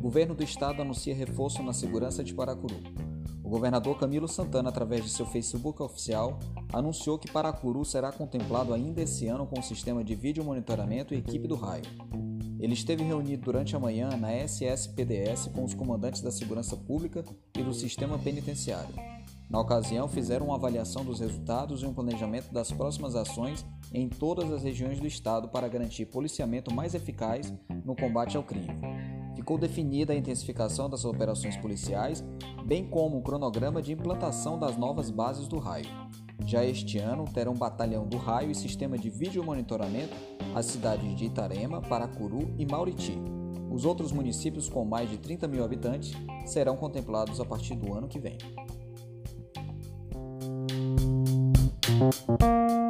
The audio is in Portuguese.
Governo do Estado anuncia reforço na segurança de Paracuru. O governador Camilo Santana, através de seu Facebook oficial, anunciou que Paracuru será contemplado ainda esse ano com o sistema de vídeo monitoramento e equipe do raio. Ele esteve reunido durante a manhã na SSPDS com os comandantes da segurança pública e do sistema penitenciário. Na ocasião, fizeram uma avaliação dos resultados e um planejamento das próximas ações em todas as regiões do estado para garantir policiamento mais eficaz no combate ao crime. Ficou definida a intensificação das operações policiais, bem como o cronograma de implantação das novas bases do raio. Já este ano, terão batalhão do raio e sistema de vídeo monitoramento as cidades de Itarema, Paracuru e Mauriti. Os outros municípios com mais de 30 mil habitantes serão contemplados a partir do ano que vem. Thank you.